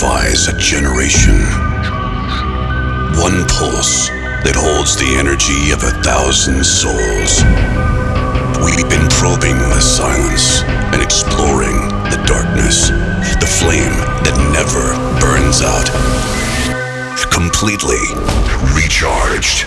electrifies a generation. One pulse that holds the energy of a thousand souls. We've been probing the silence and exploring the darkness, the flame that never burns out. Completely recharged.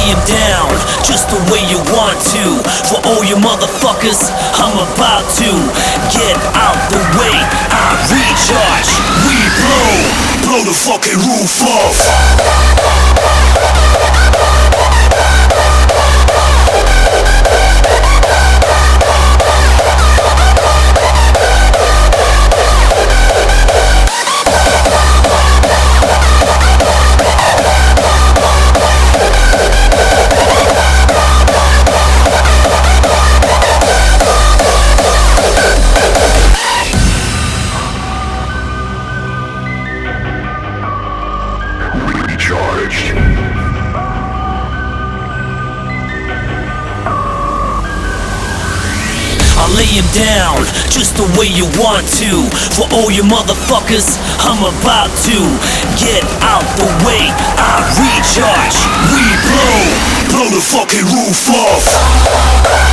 I lay him down just the way you want to. For all you motherfuckers, I'm about to get out the way. I recharge, we blow, blow the fucking roof off. The way you want to. For all you motherfuckers, I'm about to get out the way. I recharge, we blow, blow the fucking roof off.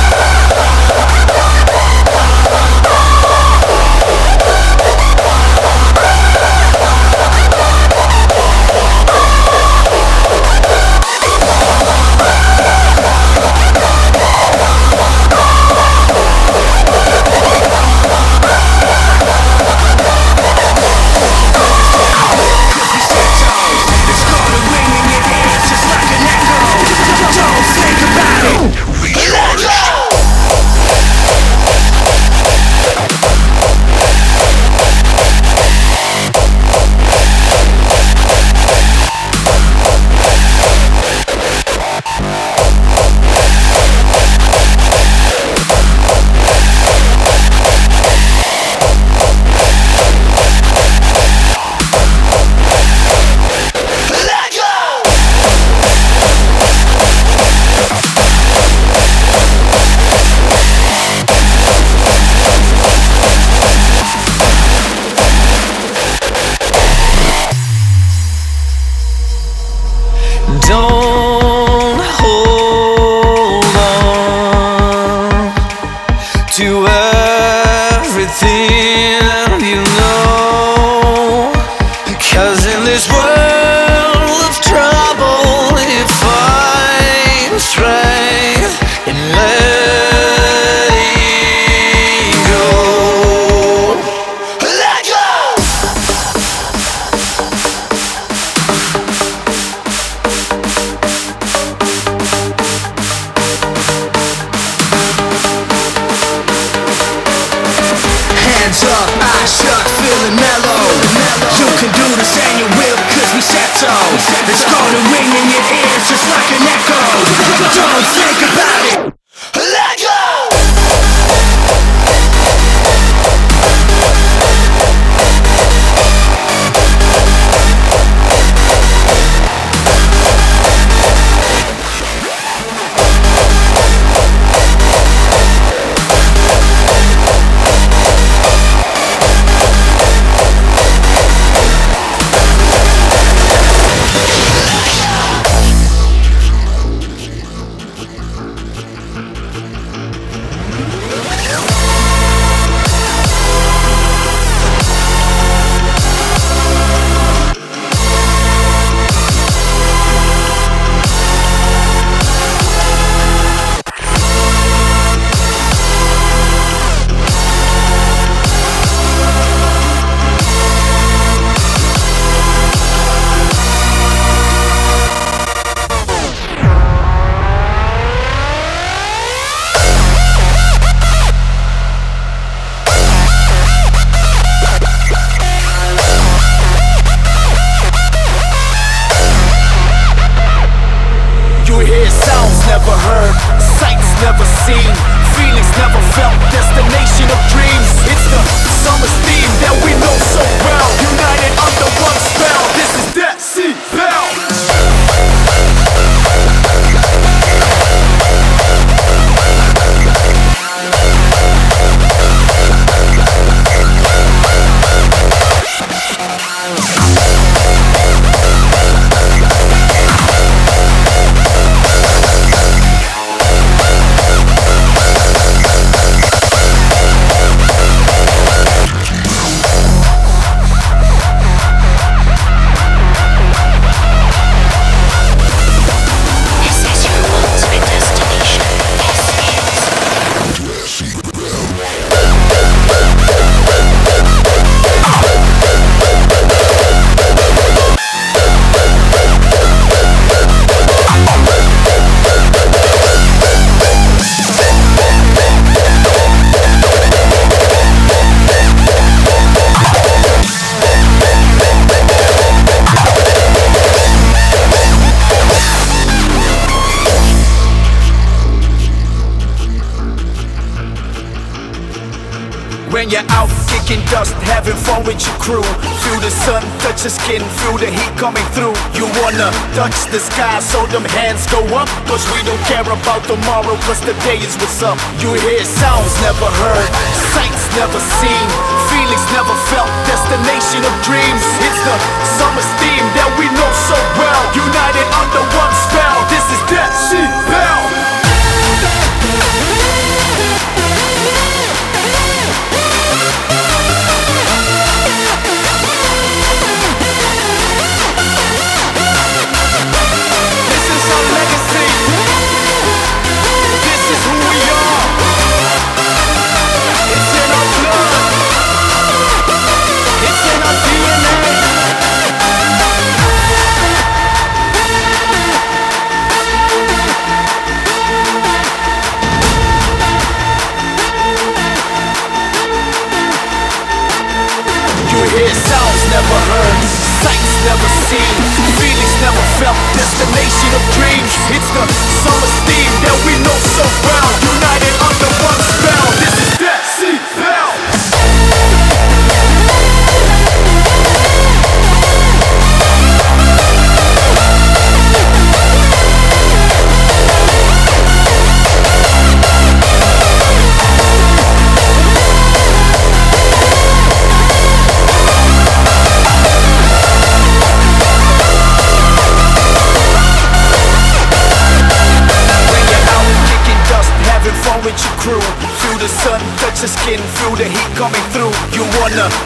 Up, eyes shut, feeling mellow. You can do this and you will, cause we settle. It's gonna ring in your ears just like an echo. Don't think about it. Touch the sky, so them hands go up. Cause we don't care about tomorrow, cause today is what's up. You hear sounds never heard, sights never seen, feelings never felt, destination of dreams. It's the summer's theme that we know so well. United under one spell, never seen, feelings never felt, destination of dreams. It's the summer theme that we know so well. United under one spell. This is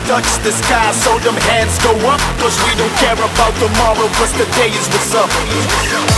touch the sky, so them hands go up. Cause we don't care about tomorrow, cause today is what's up.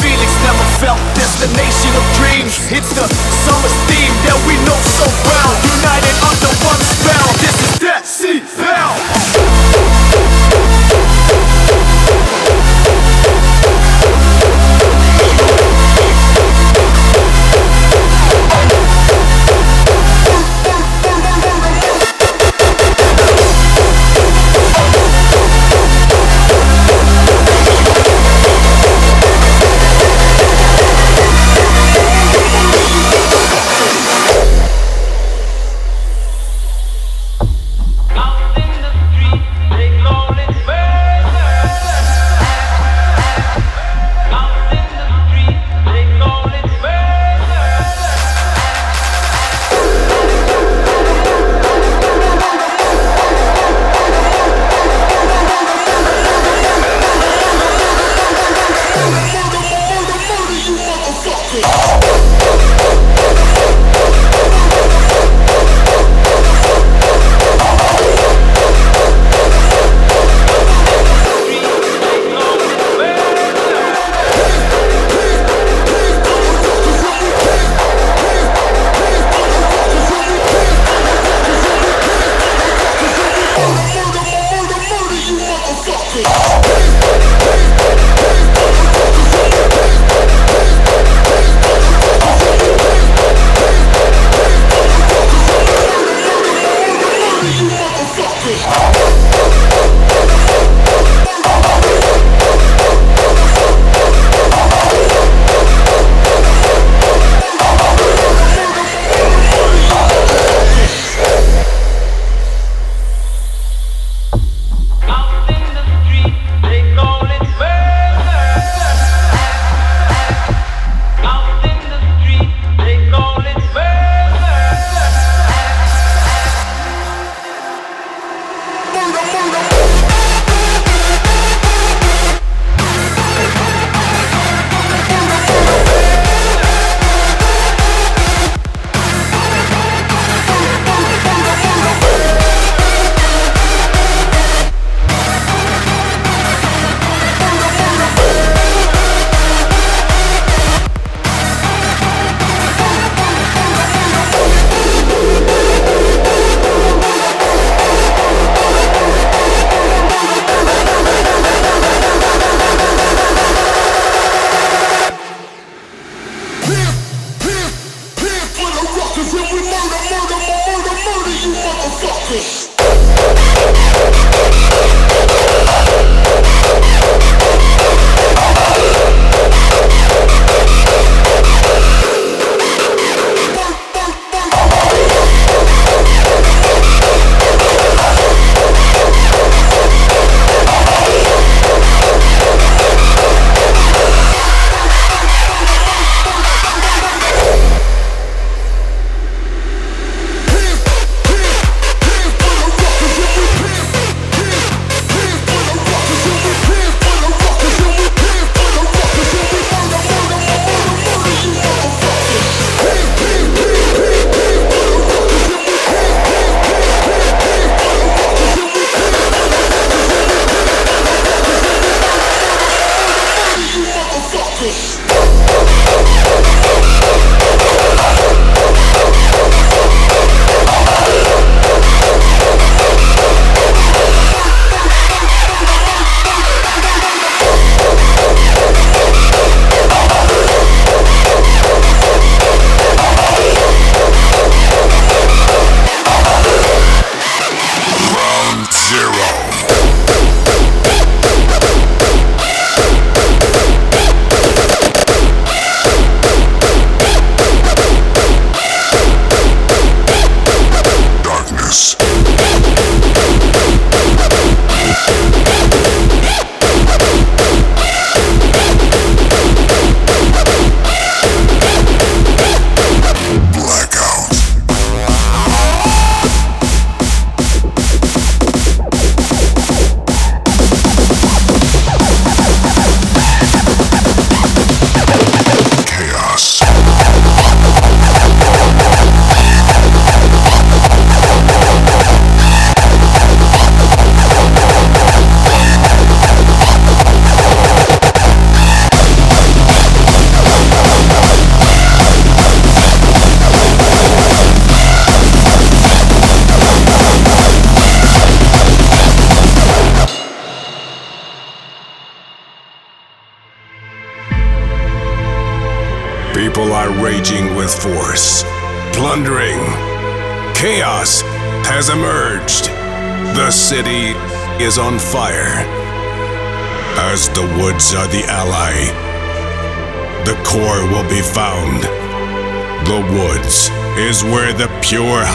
Feelings never felt, destination of dreams. It's the summer's theme that we know so well. United under one spell.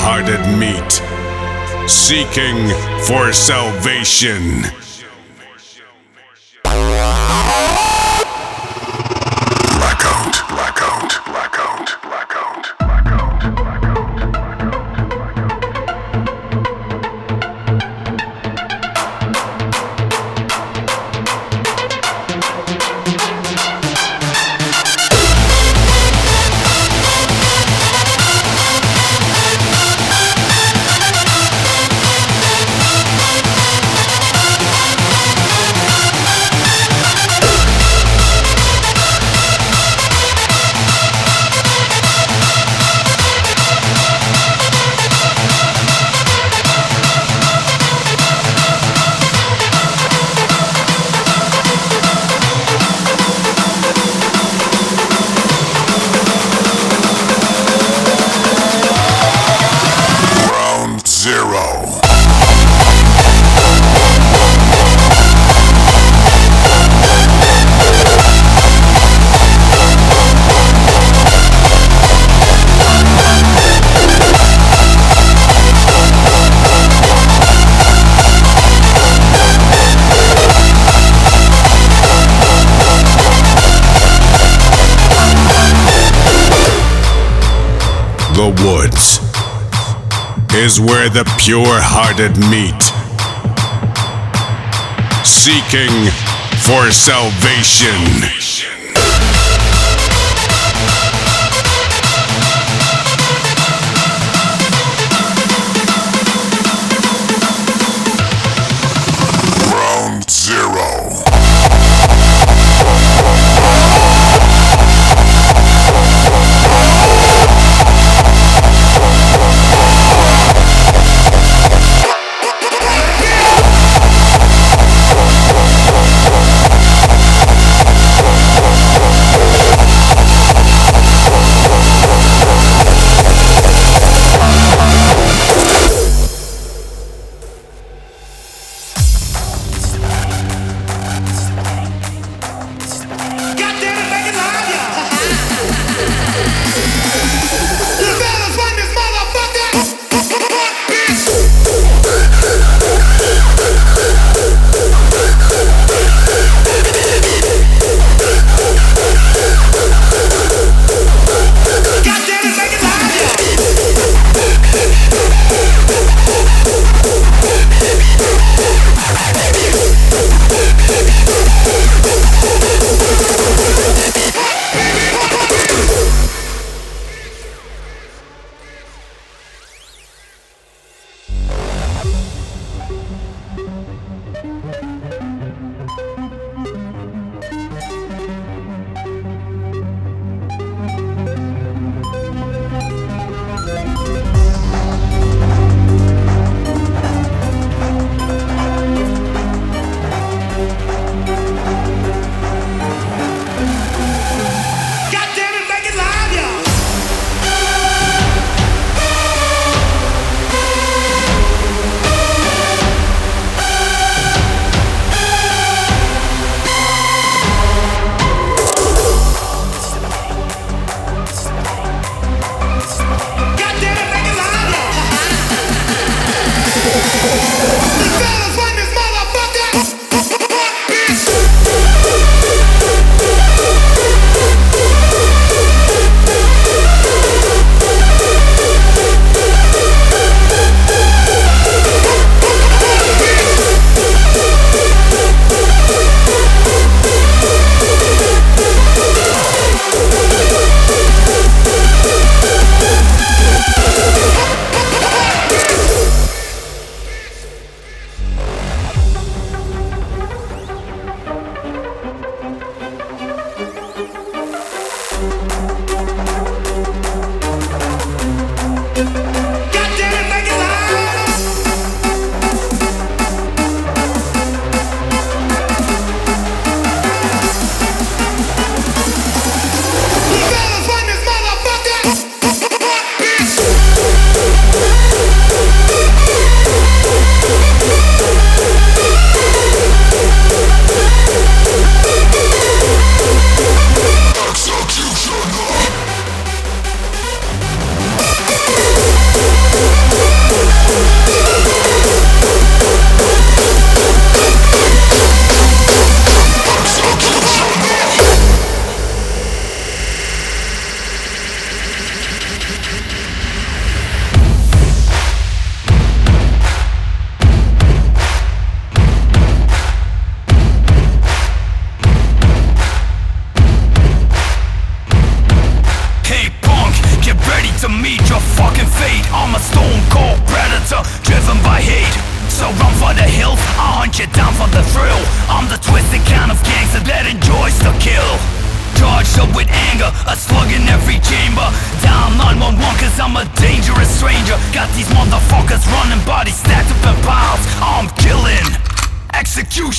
Hearted meet, seeking for salvation. Is where the pure hearted meet, seeking for salvation.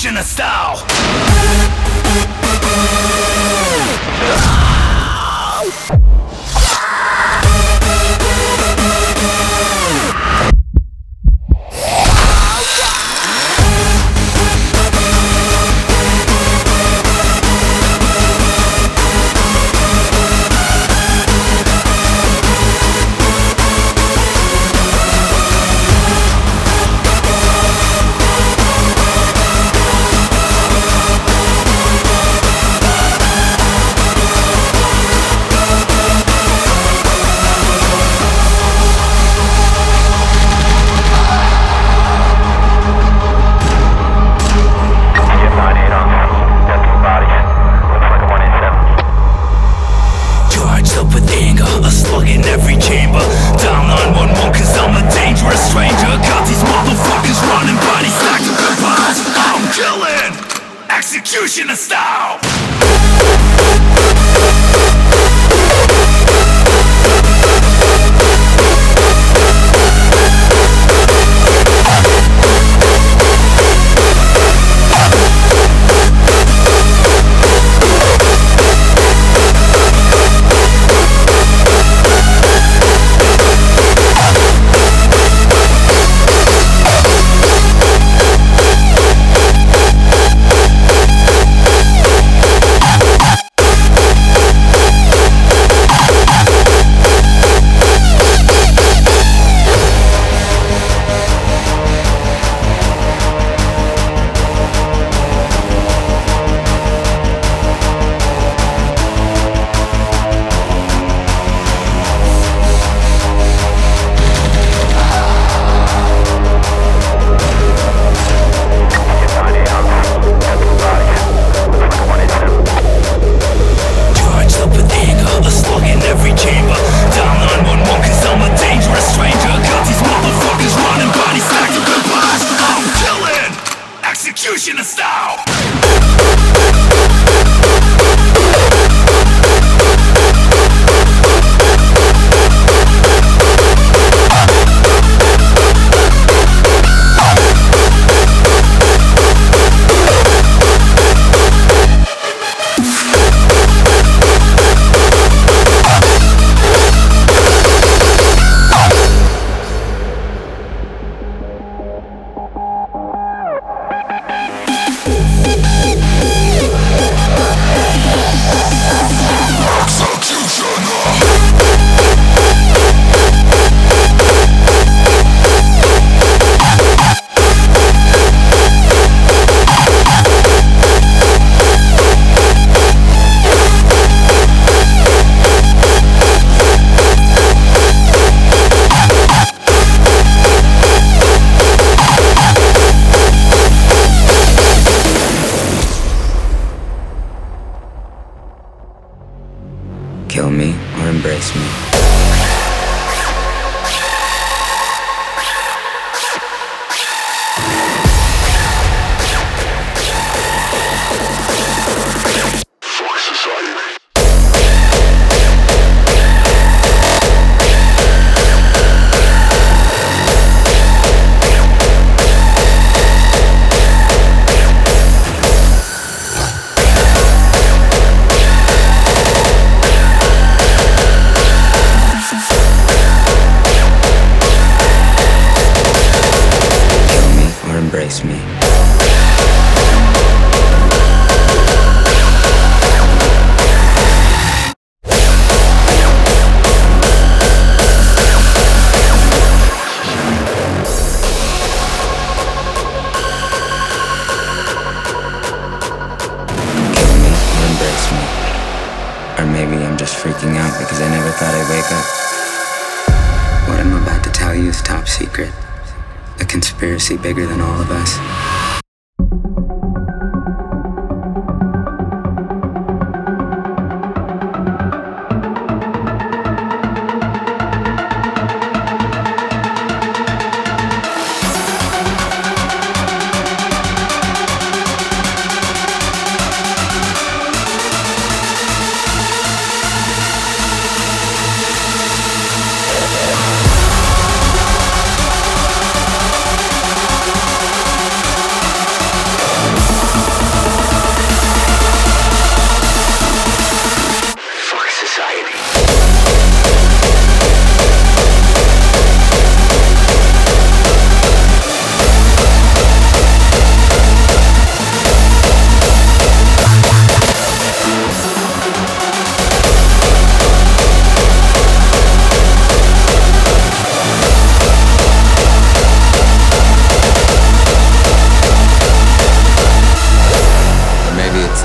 Executioner style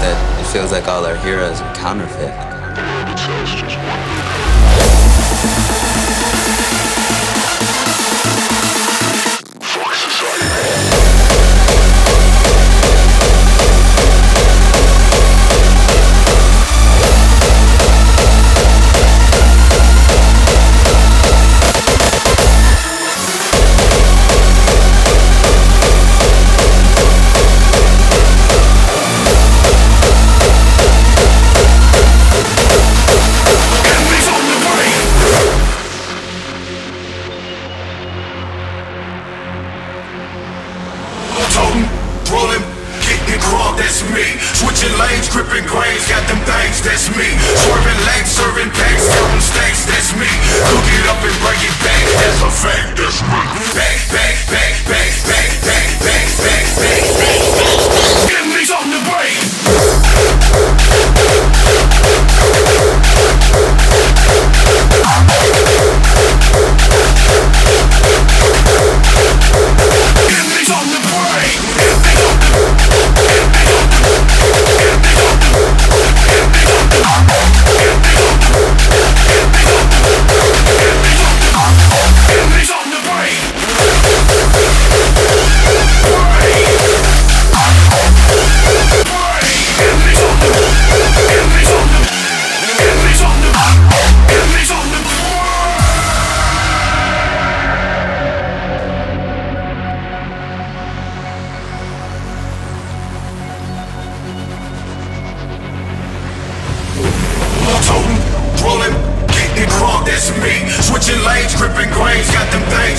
that it feels like all our heroes are counterfeit.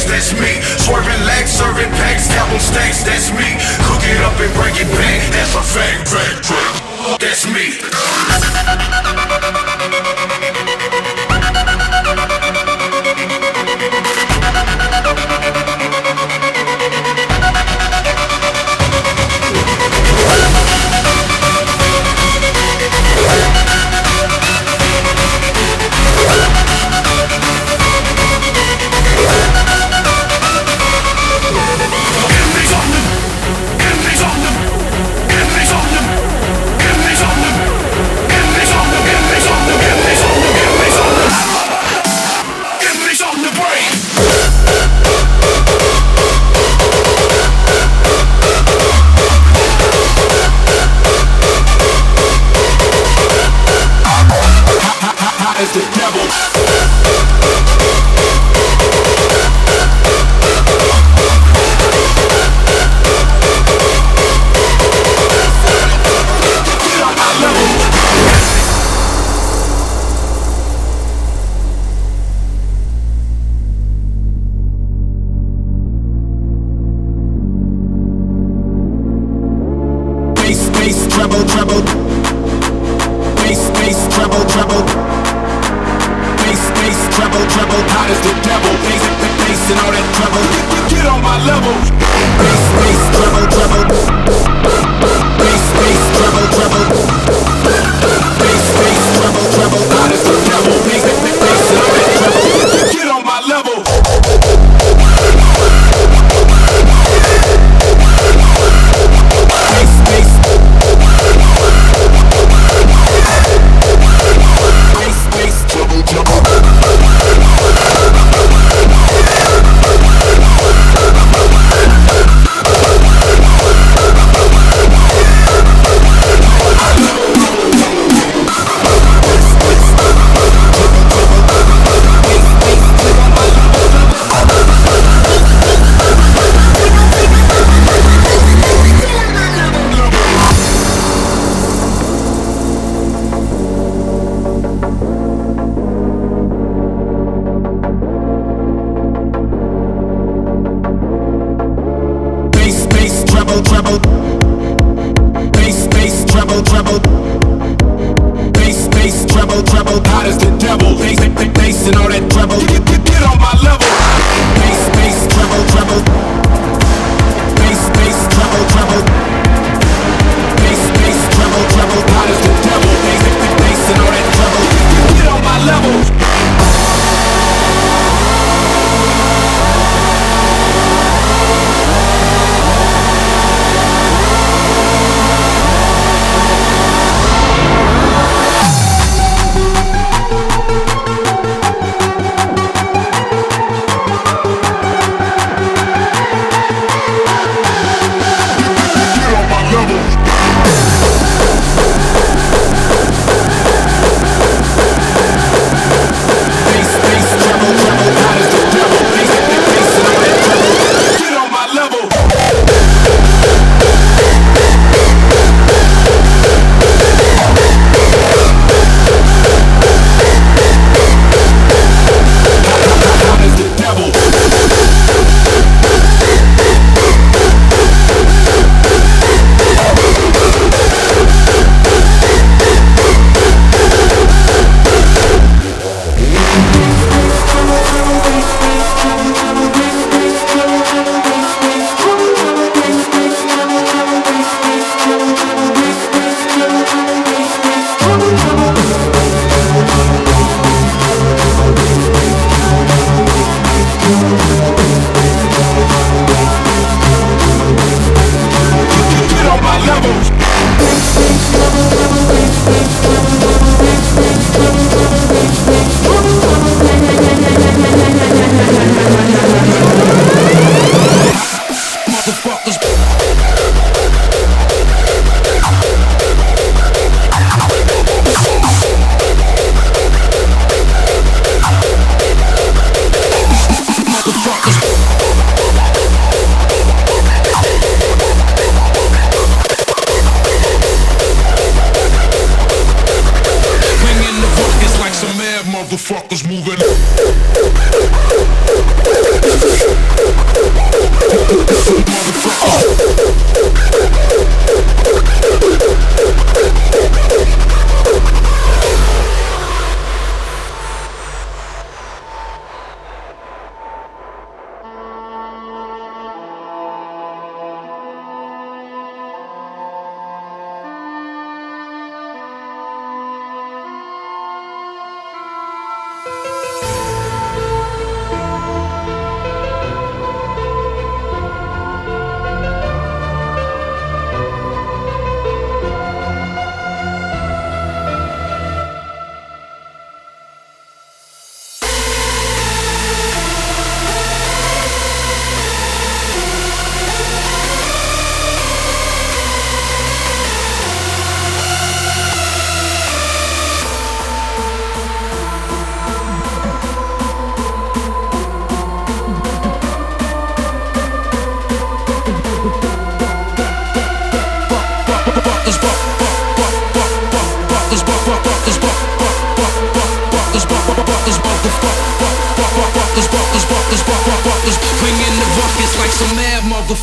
that's me. Swerving legs, serving packs, double stakes, that's me. Cook it up and break it back, that's a fact, fact, fact. That's me.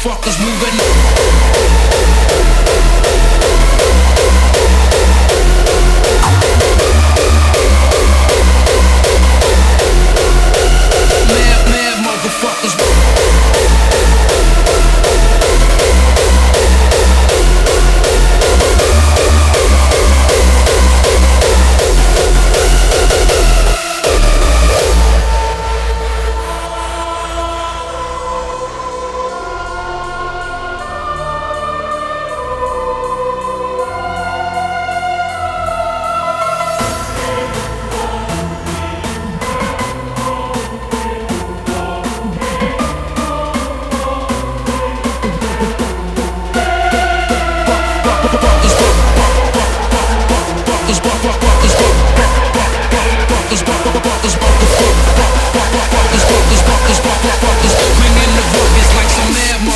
motherfuckers moving.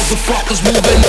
motherfuckers moving.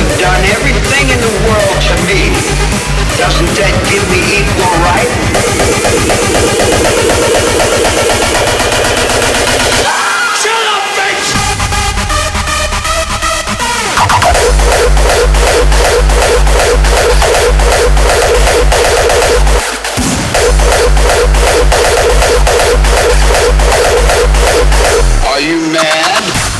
have done everything in the world to me. Doesn't that give me equal right? Shut up, bitch! Are you mad?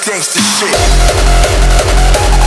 Gangster shit.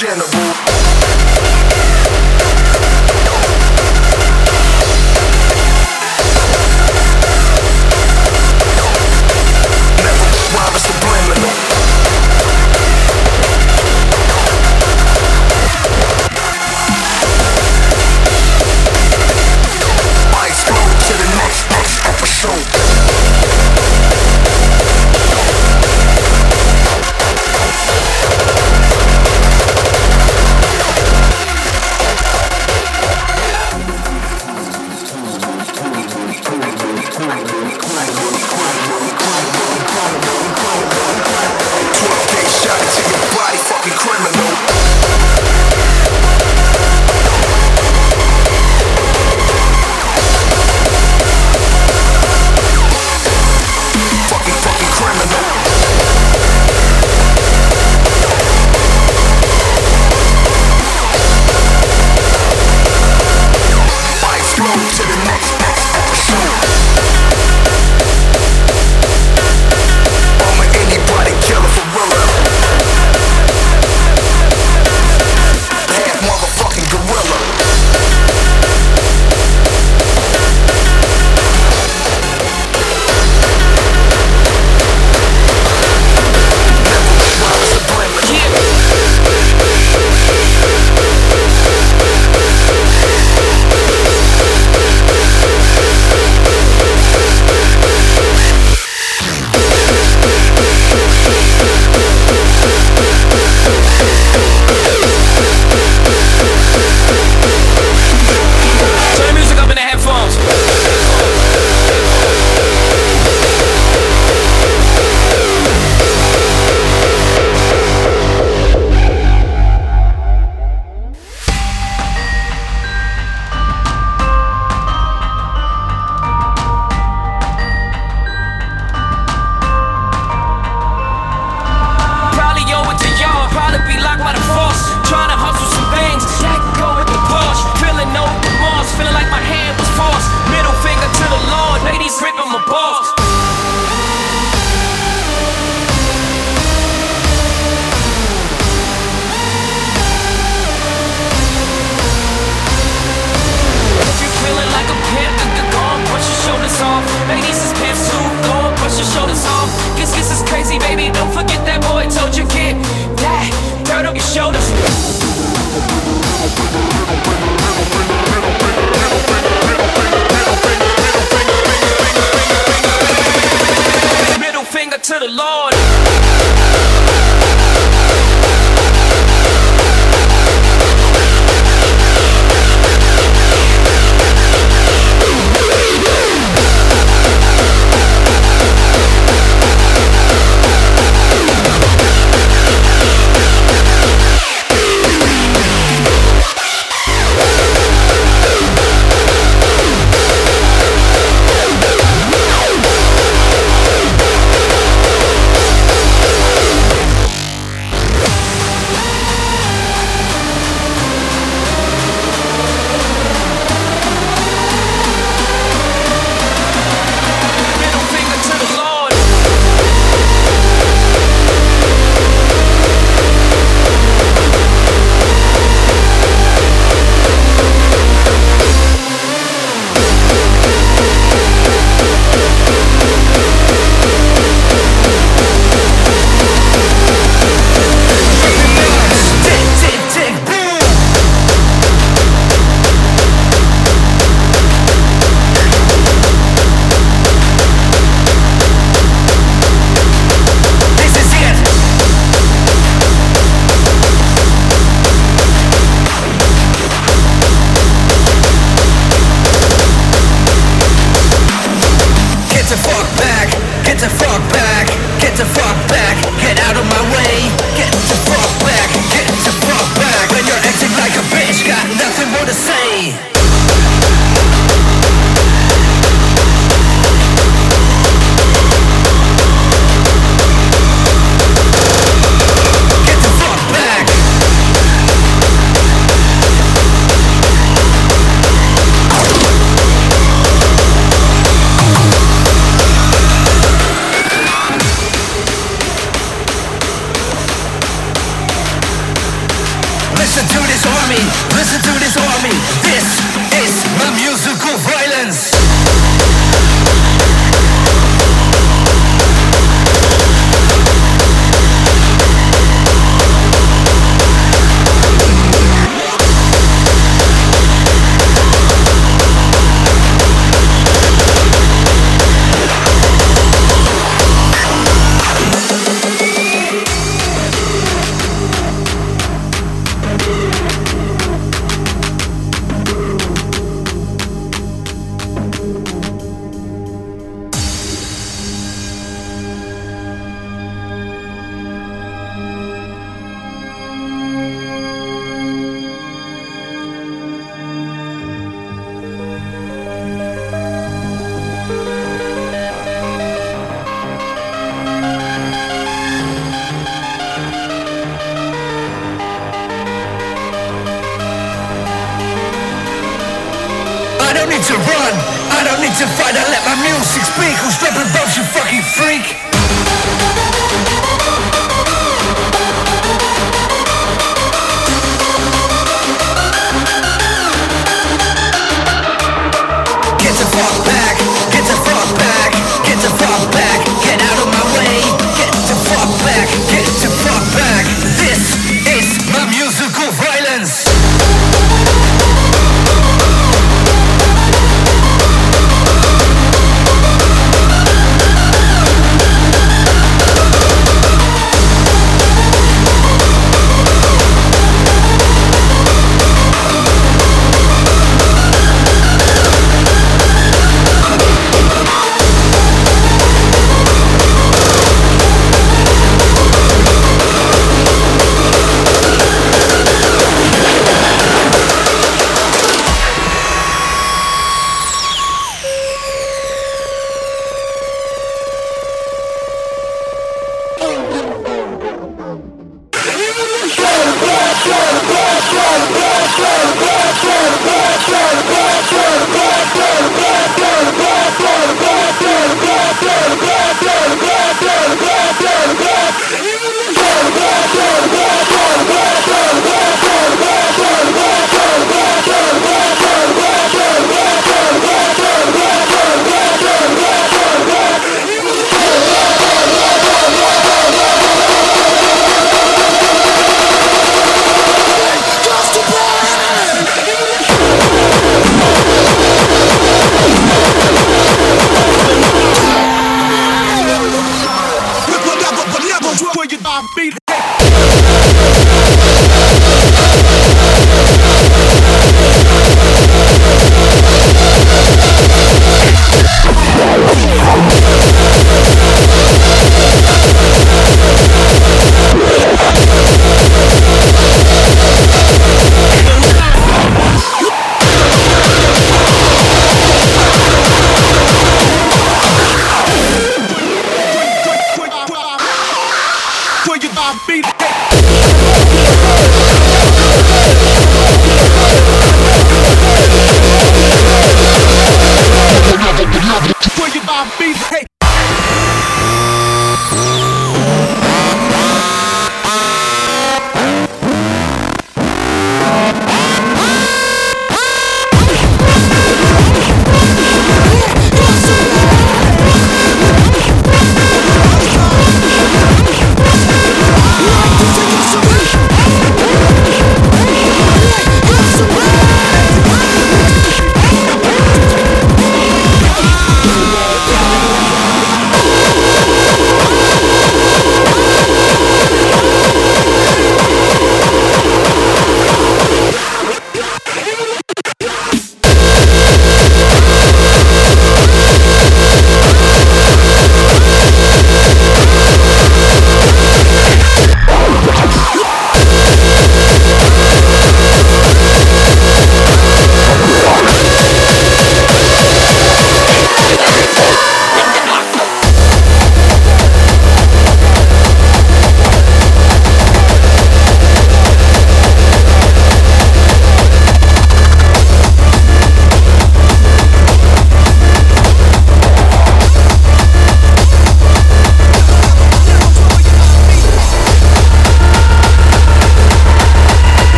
Gangbang